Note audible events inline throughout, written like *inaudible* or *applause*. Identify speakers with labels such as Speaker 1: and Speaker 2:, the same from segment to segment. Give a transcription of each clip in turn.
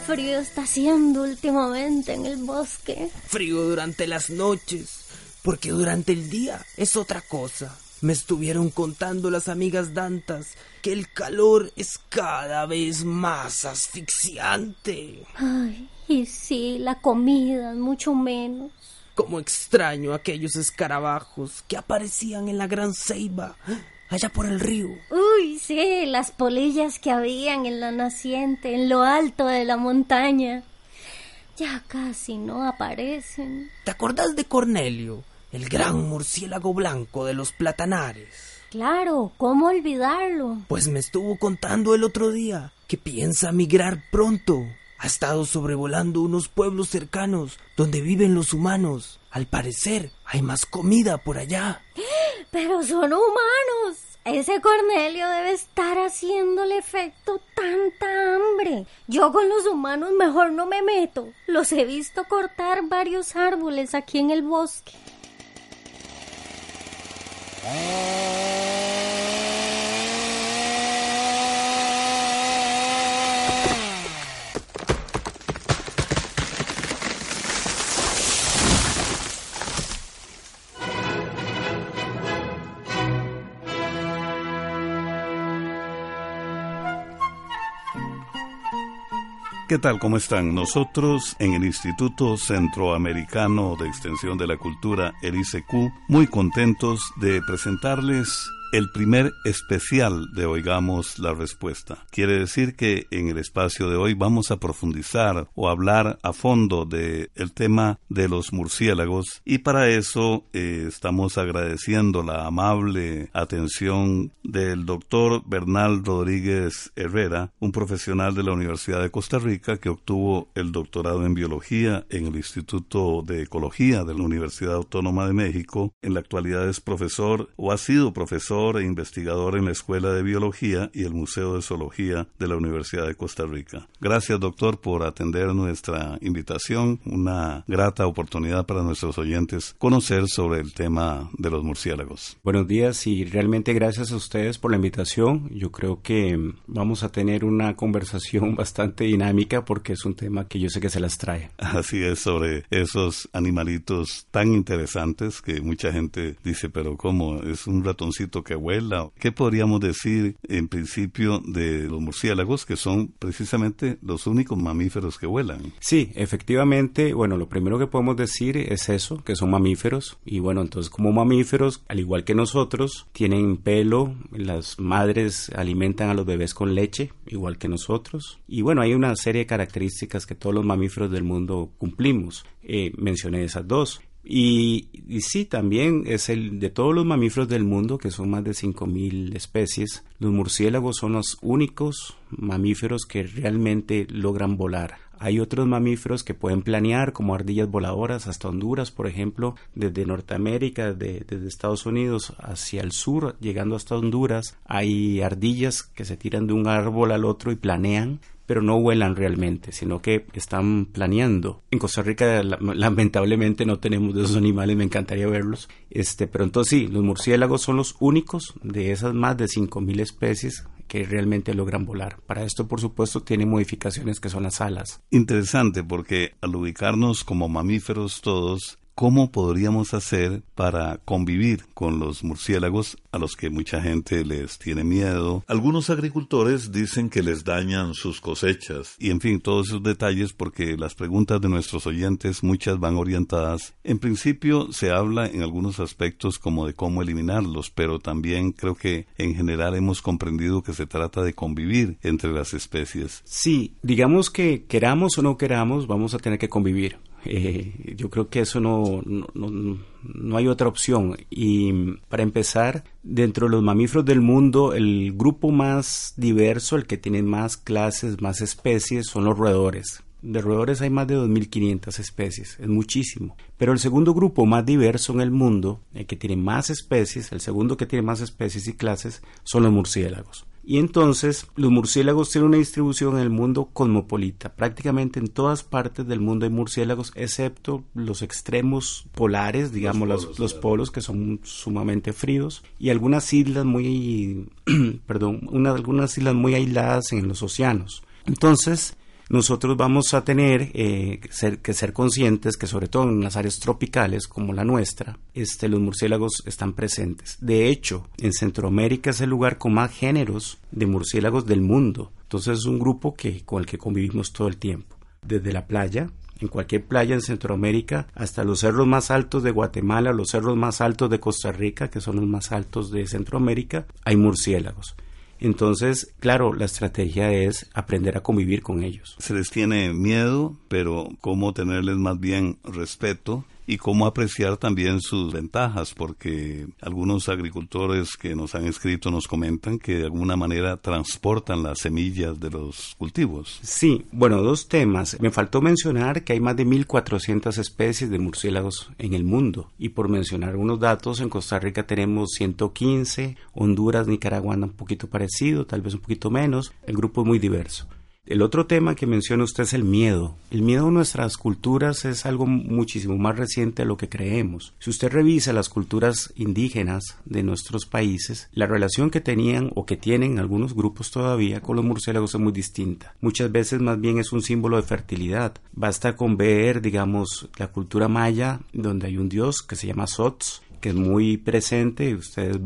Speaker 1: frío está haciendo últimamente en el bosque.
Speaker 2: Frío durante las noches, porque durante el día es otra cosa. Me estuvieron contando las amigas Dantas que el calor es cada vez más asfixiante.
Speaker 1: Ay, y sí, la comida, mucho menos.
Speaker 2: Como extraño aquellos escarabajos que aparecían en la gran ceiba, allá por el río.
Speaker 1: Uy, sí, las polillas que habían en la naciente, en lo alto de la montaña. Ya casi no aparecen.
Speaker 2: ¿Te acordás de Cornelio? el gran murciélago blanco de los platanares.
Speaker 1: Claro, ¿cómo olvidarlo?
Speaker 2: Pues me estuvo contando el otro día que piensa migrar pronto. Ha estado sobrevolando unos pueblos cercanos donde viven los humanos. Al parecer, hay más comida por allá.
Speaker 1: Pero son humanos. Ese Cornelio debe estar haciéndole efecto tanta hambre. Yo con los humanos mejor no me meto. Los he visto cortar varios árboles aquí en el bosque.
Speaker 3: ¿Qué tal? ¿Cómo están? Nosotros en el Instituto Centroamericano de Extensión de la Cultura, el ICQ, muy contentos de presentarles el primer especial de Oigamos la Respuesta. Quiere decir que en el espacio de hoy vamos a profundizar o hablar a fondo de el tema de los murciélagos y para eso eh, estamos agradeciendo la amable atención del doctor Bernal Rodríguez Herrera, un profesional de la Universidad de Costa Rica que obtuvo el doctorado en biología en el Instituto de Ecología de la Universidad Autónoma de México. En la actualidad es profesor o ha sido profesor e investigador en la Escuela de Biología y el Museo de Zoología de la Universidad de Costa Rica. Gracias, doctor, por atender nuestra invitación. Una grata oportunidad para nuestros oyentes conocer sobre el tema de los murciélagos.
Speaker 4: Buenos días y realmente gracias a ustedes por la invitación. Yo creo que vamos a tener una conversación *laughs* bastante dinámica porque es un tema que yo sé que se las trae.
Speaker 3: Así es, sobre esos animalitos tan interesantes que mucha gente dice, pero ¿cómo? Es un ratoncito que que vuela. ¿Qué podríamos decir en principio de los murciélagos, que son precisamente los únicos mamíferos que vuelan?
Speaker 4: Sí, efectivamente, bueno, lo primero que podemos decir es eso, que son mamíferos. Y bueno, entonces como mamíferos, al igual que nosotros, tienen pelo, las madres alimentan a los bebés con leche, igual que nosotros. Y bueno, hay una serie de características que todos los mamíferos del mundo cumplimos. Eh, mencioné esas dos. Y, sí, también es el de todos los mamíferos del mundo, que son más de 5.000 especies, los murciélagos son los únicos mamíferos que realmente logran volar. Hay otros mamíferos que pueden planear, como ardillas voladoras, hasta Honduras, por ejemplo, desde Norteamérica, desde Estados Unidos hacia el sur, llegando hasta Honduras. Hay ardillas que se tiran de un árbol al otro y planean pero no vuelan realmente, sino que están planeando. En Costa Rica lamentablemente no tenemos de esos animales, me encantaría verlos. Este, pero entonces sí, los murciélagos son los únicos de esas más de 5000 especies que realmente logran volar. Para esto, por supuesto, tiene modificaciones que son las alas.
Speaker 3: Interesante porque al ubicarnos como mamíferos todos, ¿Cómo podríamos hacer para convivir con los murciélagos a los que mucha gente les tiene miedo? Algunos agricultores dicen que les dañan sus cosechas y en fin, todos esos detalles porque las preguntas de nuestros oyentes muchas van orientadas. En principio se habla en algunos aspectos como de cómo eliminarlos, pero también creo que en general hemos comprendido que se trata de convivir entre las especies.
Speaker 4: Sí, digamos que queramos o no queramos, vamos a tener que convivir eh, yo creo que eso no, no, no, hay otra opción. Y para empezar, dentro de los mamíferos del mundo, el grupo más diverso, el que tiene más clases, más especies, son los roedores. De roedores hay más de 2.500 especies, es muchísimo. Pero el segundo grupo más diverso en el mundo, el que tiene más especies, el segundo que tiene más especies y clases, son los murciélagos. Y entonces los murciélagos tienen una distribución en el mundo cosmopolita. Prácticamente en todas partes del mundo hay murciélagos, excepto los extremos polares, digamos los polos, que son sumamente fríos, y algunas islas muy, *clears throat* perdón, algunas islas muy aisladas en los océanos. Entonces, nosotros vamos a tener eh, que ser conscientes que sobre todo en las áreas tropicales como la nuestra, este, los murciélagos están presentes. De hecho, en Centroamérica es el lugar con más géneros de murciélagos del mundo. Entonces es un grupo que, con el que convivimos todo el tiempo. Desde la playa, en cualquier playa en Centroamérica, hasta los cerros más altos de Guatemala, los cerros más altos de Costa Rica, que son los más altos de Centroamérica, hay murciélagos. Entonces, claro, la estrategia es aprender a convivir con ellos.
Speaker 3: Se les tiene miedo, pero cómo tenerles más bien respeto y cómo apreciar también sus ventajas, porque algunos agricultores que nos han escrito nos comentan que de alguna manera transportan las semillas de los cultivos.
Speaker 4: Sí, bueno, dos temas. Me faltó mencionar que hay más de 1.400 especies de murciélagos en el mundo y por mencionar unos datos, en Costa Rica tenemos 115, Honduras, Nicaragua un poquito parecido, tal vez un poquito menos, el grupo es muy diverso. El otro tema que menciona usted es el miedo. El miedo a nuestras culturas es algo muchísimo más reciente a lo que creemos. Si usted revisa las culturas indígenas de nuestros países, la relación que tenían o que tienen algunos grupos todavía con los murciélagos es muy distinta. Muchas veces más bien es un símbolo de fertilidad. Basta con ver, digamos, la cultura maya, donde hay un dios que se llama Sots, que es muy presente. Ustedes,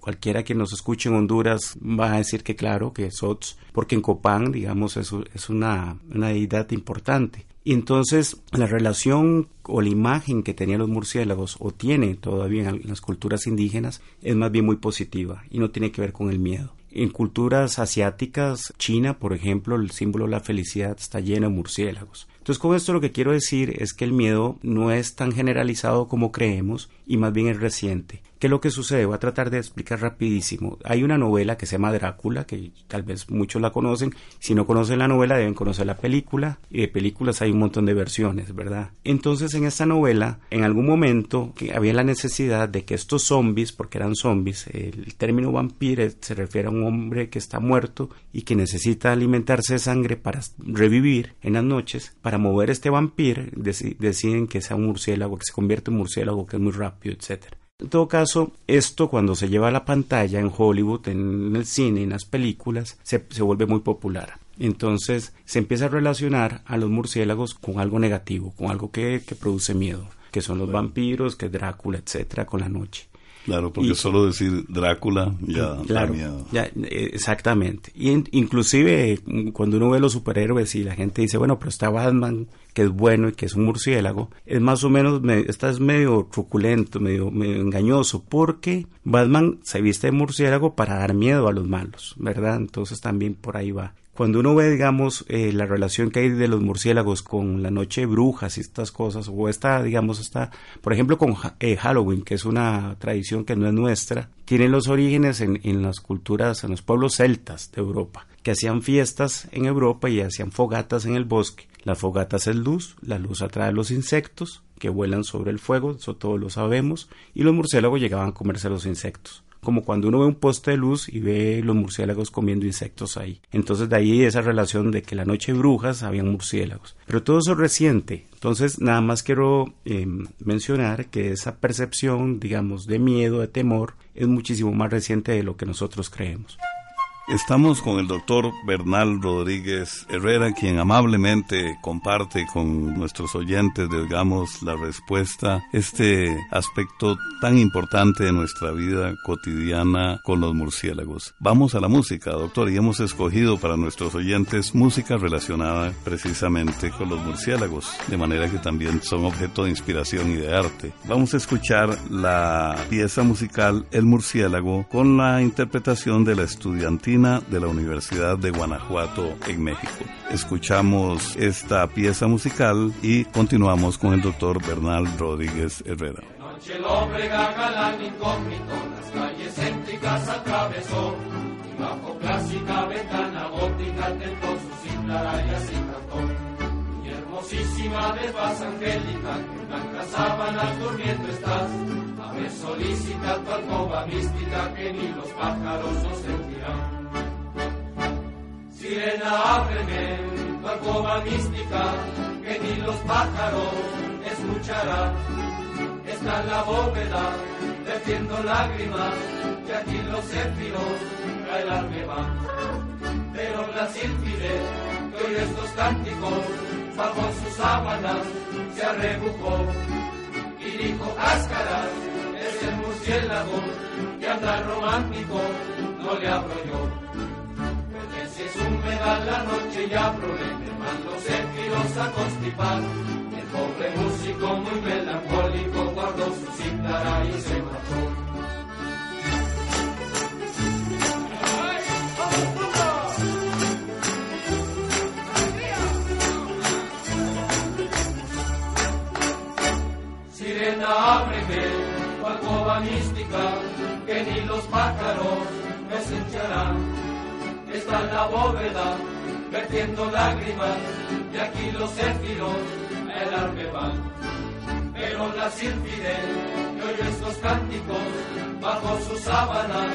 Speaker 4: cualquiera que nos escuche en Honduras va a decir que claro, que es Sots, porque en Copán, digamos, es, es una, una deidad importante. Y entonces la relación o la imagen que tenían los murciélagos o tiene todavía en las culturas indígenas es más bien muy positiva y no tiene que ver con el miedo. En culturas asiáticas, China, por ejemplo, el símbolo de la felicidad está lleno de murciélagos. Entonces con esto lo que quiero decir es que el miedo no es tan generalizado como creemos y más bien es reciente. ¿Qué es lo que sucede? Voy a tratar de explicar rapidísimo. Hay una novela que se llama Drácula, que tal vez muchos la conocen. Si no conocen la novela, deben conocer la película. Y de películas hay un montón de versiones, ¿verdad? Entonces, en esta novela, en algún momento había la necesidad de que estos zombies, porque eran zombies, el término vampire se refiere a un hombre que está muerto y que necesita alimentarse de sangre para revivir en las noches. Para mover este vampiro, deciden que sea un murciélago, que se convierte en murciélago, que es muy rápido, etcétera. En todo caso, esto cuando se lleva a la pantalla en Hollywood, en el cine, en las películas, se, vuelve muy popular. Entonces se empieza a relacionar a los murciélagos con algo negativo, con algo que, que produce miedo, que son los vampiros, que Drácula, etcétera, con la noche.
Speaker 3: Claro, porque solo decir Drácula ya
Speaker 4: da miedo. Ya, eh, exactamente. Y inclusive cuando uno ve los superhéroes y la gente dice, bueno, pero está Batman, que es bueno y que es un murciélago, es más o menos, está es medio truculento, medio, medio engañoso, porque Batman se viste de murciélago para dar miedo a los malos, ¿verdad? Entonces también por ahí va. Cuando uno ve, digamos, eh, la relación que hay de los murciélagos con la noche de brujas y estas cosas, o esta, digamos, está, por ejemplo, con eh, Halloween, que es una tradición que no es nuestra, tiene los orígenes en, las culturas, en los pueblos celtas de Europa, que hacían fiestas en Europa y hacían fogatas en el bosque. Las fogatas es luz, la luz atrae a los insectos que vuelan sobre el fuego, eso todos lo sabemos, y los murciélagos llegaban a comerse los insectos como cuando uno ve un poste de luz y ve los murciélagos comiendo insectos ahí. Entonces de ahí esa relación de que la noche brujas habían murciélagos. Pero todo eso es reciente. Entonces nada más quiero em, mencionar que esa percepción, digamos, de miedo, de temor, es muchísimo más reciente de lo que nosotros creemos.
Speaker 3: Estamos con el doctor Bernal Rodríguez Herrera, quien amablemente comparte con nuestros oyentes, digamos, la respuesta, este aspecto tan importante de nuestra vida cotidiana con los murciélagos. Vamos a la música, doctor, y hemos escogido para nuestros oyentes música relacionada precisamente con los murciélagos, de manera que también son objeto de inspiración y de arte. Vamos a escuchar la pieza musical El murciélago con la interpretación de la estudiantina de la Universidad de Guanajuato en México. Escuchamos esta pieza musical y continuamos con el doctor Bernal Rodríguez Herrera.
Speaker 5: Noche el hombre galán incógnito, las calles céntricas atravesó, y bajo clásica ventana gótica tentó su cintarayas y cantó. Y hermosísima de paz angélica, en blancas sábanas durmiendo estás, abre solicita tu alcoba mística que ni los pájaros os sentirán. Sirena, ábreme tu alcoba mística, que ni los pájaros escucharán. Está en la bóveda, defiendo lágrimas, que aquí los céfiros traerán me van. Pero la sílfide, que estos cánticos, bajo sus sábanas se arrebujó y dijo cáscara, es el murciélago que anda romántico, no le abro yo. Si es humedad la noche ya problema, mando céfiros a constipar. El pobre músico muy melancólico guardó su cítara y se marchó. Sirena, ábreme, mística, que ni los pájaros me cincharán. Está en la bóveda, vertiendo lágrimas, y aquí los céfiros a helarme van. Pero la sílfide, que oyó estos cánticos, bajo su sábana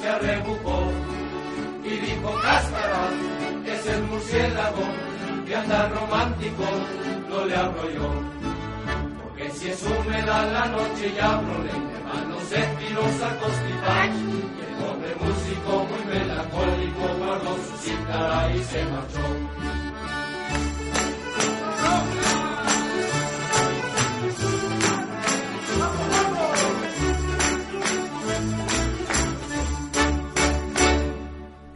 Speaker 5: se arrebujó y dijo cáscara, es el murciélago que anda romántico, no le abro yo. Porque si es húmeda la noche ya problema, manos céfiros a constipar. Y el pobre músico muy melancólico guardó su cítara y se marchó.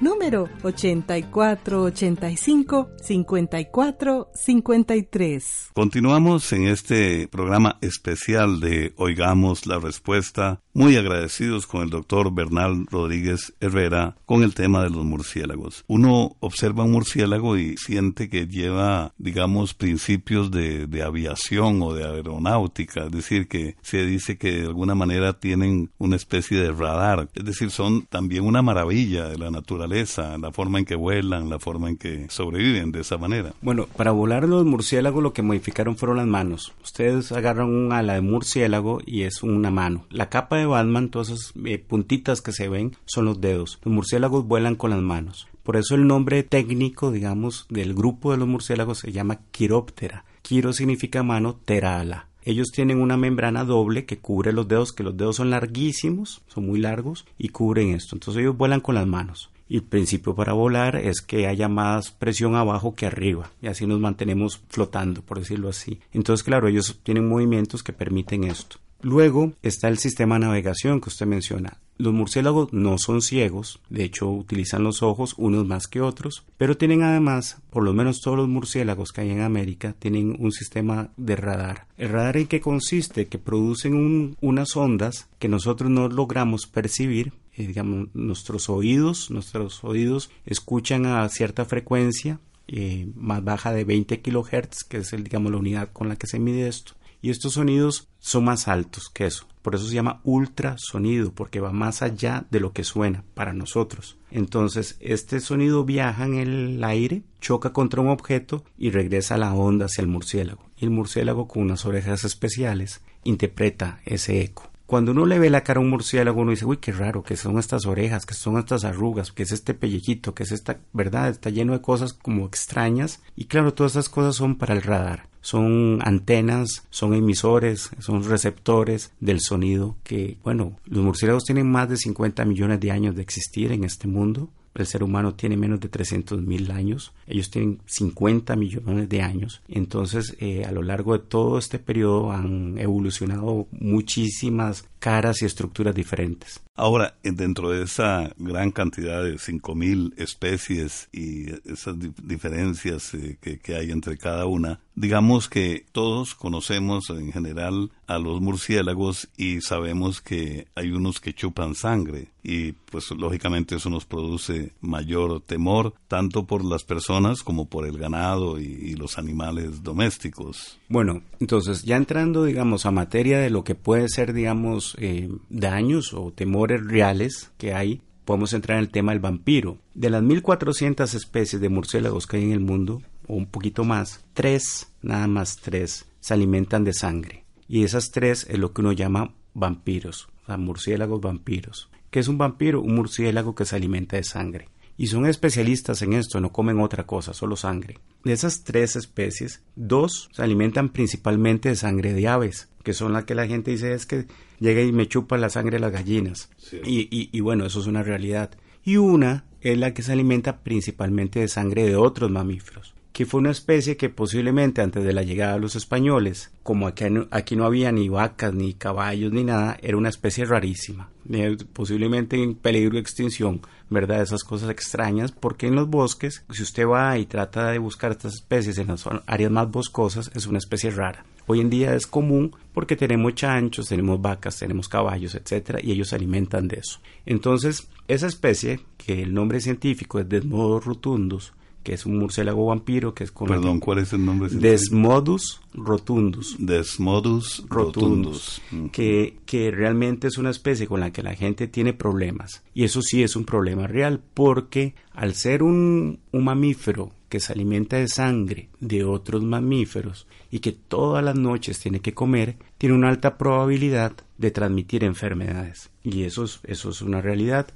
Speaker 6: número 8485-5453.
Speaker 3: Continuamos en este programa especial de Oigamos la Respuesta, muy agradecidos con el doctor Bernal Rodríguez Herrera con el tema de los murciélagos. Uno observa un murciélago y siente que lleva, digamos, principios de, aviación o de aeronáutica, es decir, que se dice que de alguna manera tienen una especie de radar, es decir, son también una maravilla de la naturaleza la forma en que vuelan, la forma en que sobreviven de esa manera.
Speaker 4: Bueno, para volar los murciélagos lo que modificaron fueron las manos. Ustedes agarran un ala de murciélago y es una mano. La capa de Batman, todas esas eh, puntitas que se ven, son los dedos. Los murciélagos vuelan con las manos. Por eso el nombre técnico, digamos, del grupo de los murciélagos se llama quiróptera. Quiro significa mano, tera ala. Ellos tienen una membrana doble que cubre los dedos, que los dedos son larguísimos, son muy largos, y cubren esto. Entonces ellos vuelan con las manos. Y el principio para volar es que haya más presión abajo que arriba y así nos mantenemos flotando, por decirlo así. Entonces, claro, ellos tienen movimientos que permiten esto. Luego está el sistema de navegación que usted menciona. Los murciélagos no son ciegos, de hecho utilizan los ojos unos más que otros, pero tienen además, por lo menos todos los murciélagos que hay en América, tienen un sistema de radar. ¿El radar en qué consiste? Que producen unas ondas que nosotros no logramos percibir, eh, digamos, nuestros oídos, nuestros oídos escuchan a cierta frecuencia eh, más baja de 20 kilohertz, que es el, digamos, la unidad con la que se mide esto. Y estos sonidos son más altos que eso. Por eso se llama ultrasonido, porque va más allá de lo que suena para nosotros. Entonces, este sonido viaja en el aire, choca contra un objeto y regresa la onda hacia el murciélago. Y el murciélago, con unas orejas especiales, interpreta ese eco. Cuando uno le ve la cara a un murciélago, uno dice, uy, qué raro, que son estas orejas, que son estas arrugas, que es este pellejito, que es esta, ¿verdad? Está lleno de cosas como extrañas. Y claro, todas estas cosas son para el radar. Son antenas, son emisores, son receptores del sonido que, bueno, los murciélagos tienen más de 50 millones de años de existir en este mundo el ser humano tiene menos de 300 mil años, ellos tienen 50 millones de años, entonces eh, a lo largo de todo este periodo han evolucionado muchísimas caras y estructuras diferentes.
Speaker 3: Ahora, dentro de esa gran cantidad de 5.000 especies y esas diferencias eh, que, hay entre cada una, digamos que todos conocemos en general a los murciélagos y sabemos que hay unos que chupan sangre y pues lógicamente eso nos produce mayor temor tanto por las personas como por el ganado y, los animales domésticos.
Speaker 4: Bueno, entonces ya entrando digamos a materia de lo que puede ser digamos eh, daños o temores reales que hay, podemos entrar en el tema del vampiro. De las 1400 especies de murciélagos que hay en el mundo, o un poquito más, tres, nada más tres, se alimentan de sangre. Y esas tres es lo que uno llama vampiros, o sea, murciélagos vampiros. ¿Qué es un vampiro? Un murciélago que se alimenta de sangre. Y son especialistas en esto, no comen otra cosa, solo sangre. De esas tres especies, dos se alimentan principalmente de sangre de aves, que son las que la gente dice es que llega y me chupa la sangre de las gallinas. Y, y bueno, eso es una realidad. Y una es la que se alimenta principalmente de sangre de otros mamíferos que fue una especie que posiblemente antes de la llegada de los españoles, como aquí, aquí no había ni vacas, ni caballos, ni nada, era una especie rarísima, eh, posiblemente en peligro de extinción, ¿verdad? Esas cosas extrañas, porque en los bosques, si usted va y trata de buscar estas especies en las áreas más boscosas, es una especie rara. Hoy en día es común porque tenemos chanchos, tenemos vacas, tenemos caballos, etcétera, y ellos se alimentan de eso. Entonces, esa especie, que el nombre científico es Desmodos rotundus, que es un murciélago vampiro, que es con
Speaker 3: Perdón, ¿cuál es el nombre?
Speaker 4: Desmodus rotundus.
Speaker 3: Desmodus rotundus.
Speaker 4: Que, que realmente es una especie con la que la gente tiene problemas. Y eso sí es un problema real, porque al ser un, un mamífero que se alimenta de sangre de otros mamíferos y que todas las noches tiene que comer, tiene una alta probabilidad de transmitir enfermedades. Y eso es, eso es una realidad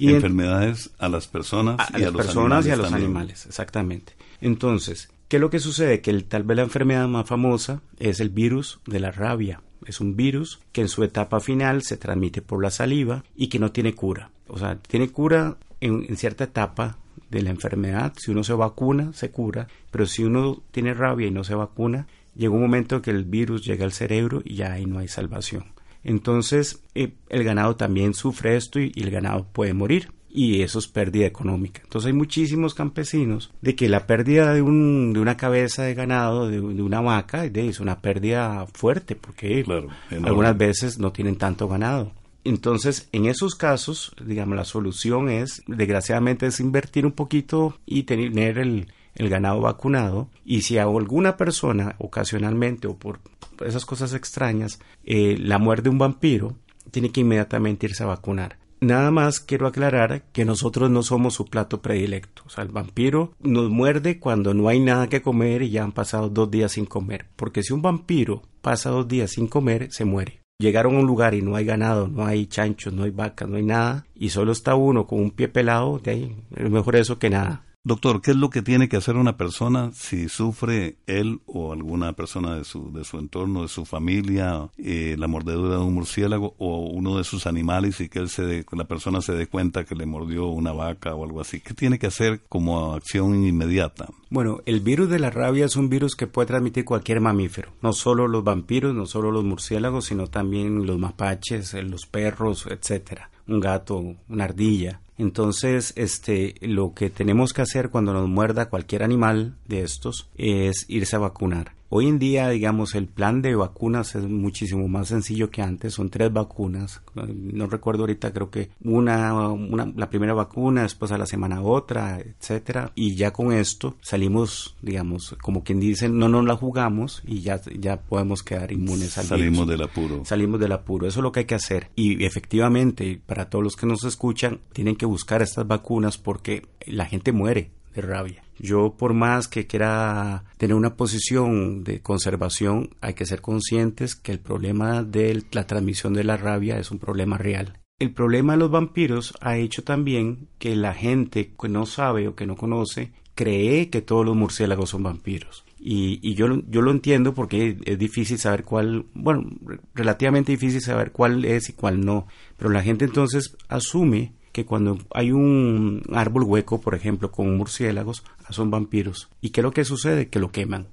Speaker 3: y enfermedades a las personas
Speaker 4: a,
Speaker 3: y
Speaker 4: a, las
Speaker 3: los
Speaker 4: personas
Speaker 3: animales
Speaker 4: y a los
Speaker 3: también.
Speaker 4: animales, exactamente. Entonces, ¿qué es lo que sucede? Que el, tal vez la enfermedad más famosa es el virus de la rabia. Es un virus que en su etapa final se transmite por la saliva y que no tiene cura. O sea, tiene cura en, en cierta etapa de la enfermedad. Si uno se vacuna, se cura. Pero si uno tiene rabia y no se vacuna, llega un momento que el virus llega al cerebro y ya ahí no hay salvación. Entonces, eh, el ganado también sufre esto y, y, el ganado puede morir. Y eso es pérdida económica. Entonces hay muchísimos campesinos de que la pérdida de, un, de una cabeza de ganado, de, de una vaca, de, es una pérdida fuerte porque
Speaker 3: Claro,
Speaker 4: algunas veces no tienen tanto ganado. Entonces, en esos casos, digamos, la solución es, desgraciadamente, es invertir un poquito y tener el, el ganado vacunado. Y si a alguna persona, ocasionalmente o por esas cosas extrañas, eh, la muerde un vampiro, tiene que inmediatamente irse a vacunar. Nada más quiero aclarar que nosotros no somos su plato predilecto. O sea, el vampiro nos muerde cuando no hay nada que comer y ya han pasado dos días sin comer. Porque si un vampiro pasa dos días sin comer, se muere. Llegaron a un lugar y no hay ganado, no hay chanchos, no hay vacas, no hay nada, y solo está uno con un pie pelado, de ahí es mejor eso que nada.
Speaker 3: Doctor, ¿qué es lo que tiene que hacer una persona si sufre él o alguna persona de su, de su entorno, de su familia, eh, la mordedura de un murciélago o uno de sus animales y que él se de, la persona se dé cuenta que le mordió una vaca o algo así? ¿Qué tiene que hacer como acción inmediata?
Speaker 4: Bueno, el virus de la rabia es un virus que puede transmitir cualquier mamífero, no solo los vampiros, no solo los murciélagos, sino también los mapaches, los perros, etcétera, un gato, una ardilla. Entonces, este, lo que tenemos que hacer cuando nos muerda cualquier animal de estos es irse a vacunar. Hoy en día, digamos, el plan de vacunas es muchísimo más sencillo que antes. Son tres vacunas. No recuerdo ahorita, creo que una, una la primera vacuna, después a la semana otra, etcétera. Y ya con esto salimos, digamos, como quien dice, no nos la jugamos y ya, ya podemos quedar inmunes al
Speaker 3: Salimos
Speaker 4: virus.
Speaker 3: del apuro.
Speaker 4: Salimos del apuro. Eso es lo que hay que hacer. Y efectivamente, para todos los que nos escuchan, tienen que buscar estas vacunas porque la gente muere rabia. Yo por más que quiera tener una posición de conservación, hay que ser conscientes que el problema de la transmisión de la rabia es un problema real. El problema de los vampiros ha hecho también que la gente que no sabe o que no conoce cree que todos los murciélagos son vampiros. Y, y yo, yo lo entiendo porque es difícil saber cuál, bueno, relativamente difícil saber cuál es y cuál no. Pero la gente entonces asume que cuando hay un árbol hueco, por ejemplo, con murciélagos, son vampiros. ¿Y qué es lo que sucede? Que lo queman.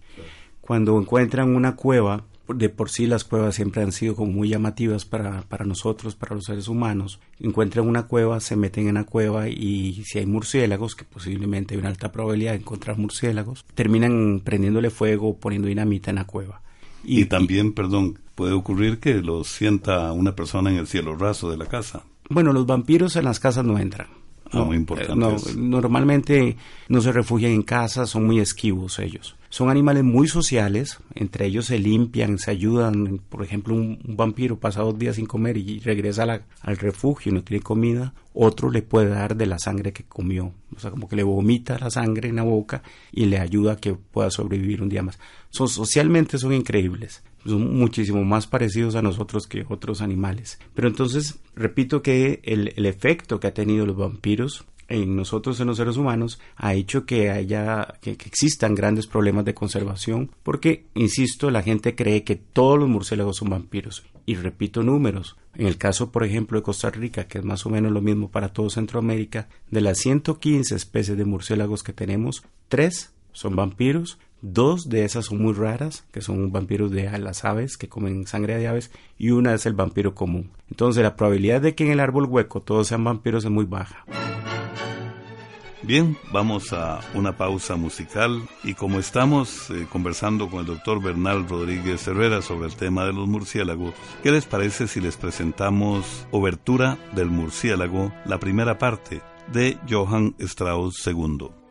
Speaker 4: Cuando encuentran una cueva, de por sí las cuevas siempre han sido como muy llamativas para, para nosotros, para los seres humanos. Encuentran una cueva, se meten en la cueva y si hay murciélagos, que posiblemente hay una alta probabilidad de encontrar murciélagos, terminan prendiéndole fuego, poniendo dinamita en la cueva.
Speaker 3: Y, también, perdón, puede ocurrir que lo sienta una persona en el cielo raso de la casa.
Speaker 4: Bueno, los vampiros en las casas no entran.
Speaker 3: No, muy importante.
Speaker 4: No, normalmente no se refugian en casas, son muy esquivos ellos. Son animales muy sociales, entre ellos se limpian, se ayudan. Por ejemplo, un, vampiro pasa dos días sin comer y regresa al refugio y no tiene comida, otro le puede dar de la sangre que comió. O sea, como que le vomita la sangre en la boca y le ayuda a que pueda sobrevivir un día más. Son, socialmente son increíbles son muchísimo más parecidos a nosotros que otros animales. Pero entonces, repito que el, el, efecto que ha tenido los vampiros en nosotros, en los seres humanos, ha hecho que haya, que, existan grandes problemas de conservación, porque, insisto, la gente cree que todos los murciélagos son vampiros. Y repito números. En el caso, por ejemplo, de Costa Rica, que es más o menos lo mismo para todo Centroamérica, de las 115 especies de murciélagos que tenemos, tres son vampiros, dos de esas son muy raras, que son vampiros de las aves, que comen sangre de aves, y una es el vampiro común. Entonces la probabilidad de que en el árbol hueco todos sean vampiros es muy baja.
Speaker 3: Bien, vamos a una pausa musical y como estamos eh, conversando con el doctor Bernal Rodríguez Cervera sobre el tema de los murciélagos, ¿qué les parece si les presentamos Obertura del murciélago, la primera parte de Johann Strauss II?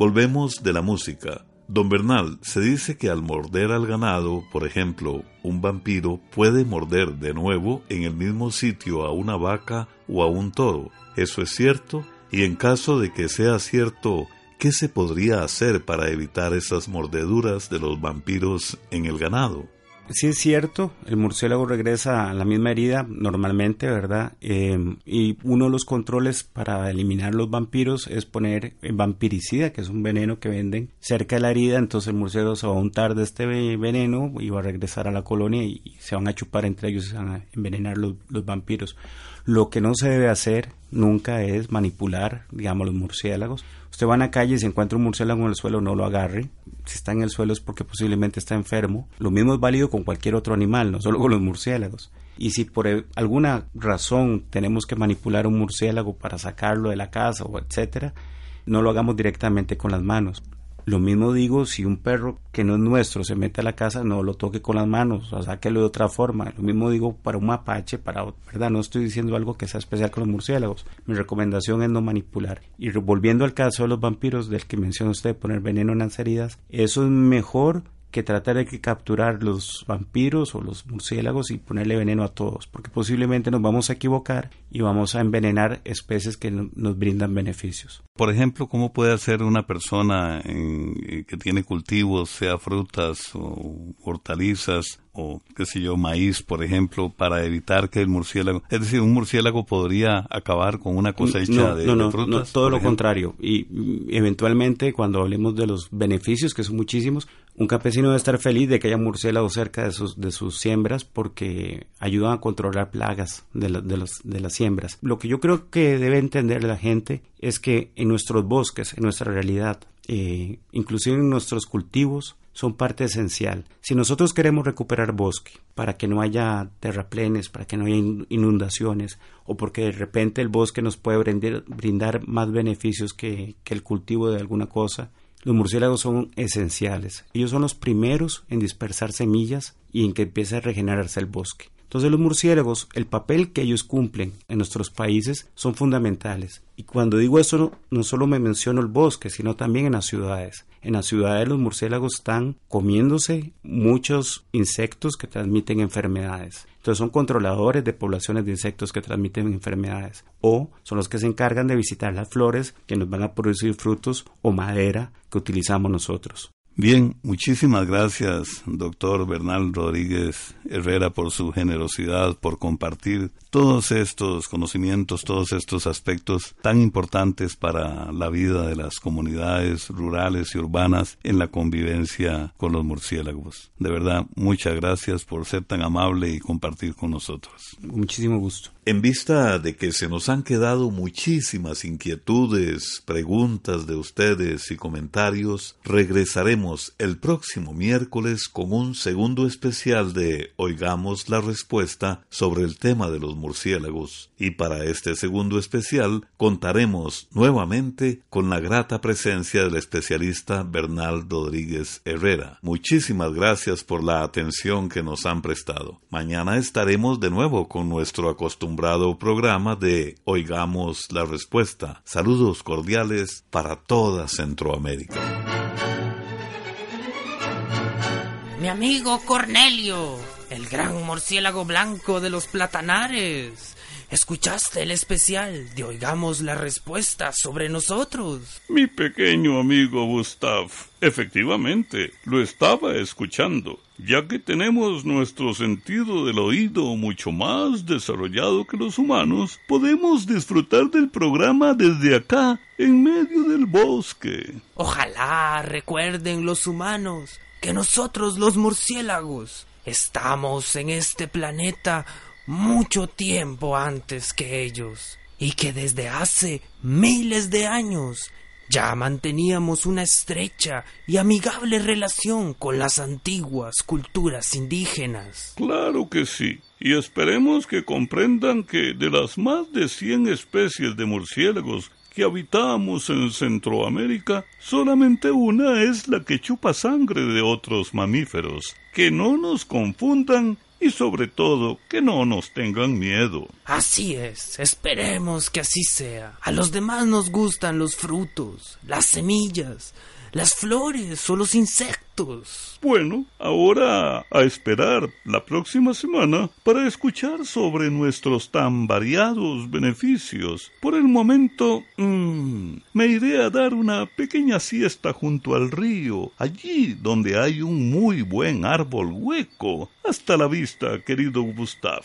Speaker 3: Volvemos de la música. Don Bernal, se dice que al morder al ganado, por ejemplo, un vampiro puede morder de nuevo en el mismo sitio a una vaca o a un toro. ¿Eso es cierto? Y en caso de que sea cierto, ¿qué se podría hacer para evitar esas mordeduras de los vampiros en el ganado?
Speaker 4: Sí es cierto, el murciélago regresa a la misma herida normalmente, ¿verdad? Em, y uno de los controles para eliminar los vampiros es poner vampiricida, que es un veneno que venden cerca de la herida, entonces el murciélago se va a untar de este veneno y va a regresar a la colonia y, se van a chupar entre ellos y se van a envenenar los, los vampiros. Lo que no se debe hacer nunca es manipular, digamos, los murciélagos. Usted va a la calle y se encuentra un murciélago en el suelo, no lo agarre. Si está en el suelo es porque posiblemente está enfermo. Lo mismo es válido con cualquier otro animal, no solo con los murciélagos. Y si por alguna razón tenemos que manipular un murciélago para sacarlo de la casa o etcétera, no lo hagamos directamente con las manos. Lo mismo digo si un perro que no es nuestro se mete a la casa, no lo toque con las manos, o sáquelo de otra forma. Lo mismo digo para un mapache, para, ¿verdad? No estoy diciendo algo que sea especial con los murciélagos. Mi recomendación es no manipular. Y volviendo al caso de los vampiros del que menciona usted, poner veneno en las heridas, eso es mejor que tratar de capturar los vampiros o los murciélagos y ponerle veneno a todos, porque posiblemente nos vamos a equivocar y vamos a envenenar especies que nos brindan beneficios.
Speaker 3: Por ejemplo, ¿cómo puede hacer una persona eh, que tiene cultivos, sea frutas o hortalizas, o qué sé yo, maíz, por ejemplo, para evitar que el murciélago, es decir, un murciélago podría acabar con una cosecha de,
Speaker 4: no, no,
Speaker 3: frutas.
Speaker 4: No, todo lo contrario. Y mm, eventualmente, cuando hablemos de los beneficios, que son muchísimos, un campesino debe estar feliz de que haya murciélagos cerca de sus, de sus siembras porque ayudan a controlar plagas de, de, de las siembras. Lo que yo creo que debe entender la gente es que en nuestros bosques, en nuestra realidad, eh, inclusive en nuestros cultivos, son parte esencial. Si nosotros queremos recuperar bosque para que no haya terraplenes, para que no haya inundaciones, o porque de repente el bosque nos puede brindar, más beneficios que, que el cultivo de alguna cosa, los murciélagos son esenciales. Ellos son los primeros en dispersar semillas y en que empiece a regenerarse el bosque. Entonces los murciélagos, el papel que ellos cumplen en nuestros países son fundamentales. Y cuando digo eso, no, solo me menciono el bosque, sino también en las ciudades. En las ciudades los murciélagos están comiéndose muchos insectos que transmiten enfermedades. Entonces son controladores de poblaciones de insectos que transmiten enfermedades. O son los que se encargan de visitar las flores que nos van a producir frutos o madera que utilizamos nosotros.
Speaker 3: Bien, muchísimas gracias, doctor Bernal Rodríguez Herrera, por su generosidad, por compartir todos estos conocimientos, todos estos aspectos tan importantes para la vida de las comunidades rurales y urbanas en la convivencia con los murciélagos. De verdad, muchas gracias por ser tan amable y compartir con nosotros.
Speaker 4: Muchísimo gusto.
Speaker 3: En vista de que se nos han quedado muchísimas inquietudes, preguntas de ustedes y comentarios, regresaremos el próximo miércoles con un segundo especial de Oigamos la Respuesta sobre el tema de los murciélagos. Y para este segundo especial contaremos nuevamente con la grata presencia del especialista Bernal Rodríguez Herrera. Muchísimas gracias por la atención que nos han prestado. Mañana estaremos de nuevo con nuestro acostumbrado programa de Oigamos la Respuesta. Saludos cordiales para toda Centroamérica.
Speaker 2: Mi amigo Cornelio, el gran murciélago blanco de los platanares. ¿Escuchaste el especial de Oigamos la Respuesta sobre nosotros?
Speaker 3: Mi pequeño amigo Gustav, efectivamente, lo estaba escuchando, ya que tenemos nuestro sentido del oído mucho más desarrollado que los humanos, podemos disfrutar del programa desde acá, en medio del bosque.
Speaker 2: Ojalá recuerden los humanos que nosotros los murciélagos estamos en este planeta mucho tiempo antes que ellos, y que desde hace miles de años ya manteníamos una estrecha y amigable relación con las antiguas culturas indígenas.
Speaker 3: Claro que sí, y esperemos que comprendan que de las más de cien especies de murciélagos que habitamos en Centroamérica, solamente una es la que chupa sangre de otros mamíferos. Que no nos confundan y sobre todo que no nos tengan miedo.
Speaker 2: Así es, esperemos que así sea. A los demás nos gustan los frutos, las semillas, las flores o los insectos.
Speaker 3: Bueno, ahora a esperar la próxima semana para escuchar sobre nuestros tan variados beneficios. Por el momento, mmm, me iré a dar una pequeña siesta junto al río, allí donde hay un muy buen árbol hueco. Hasta la vista, querido Gustav.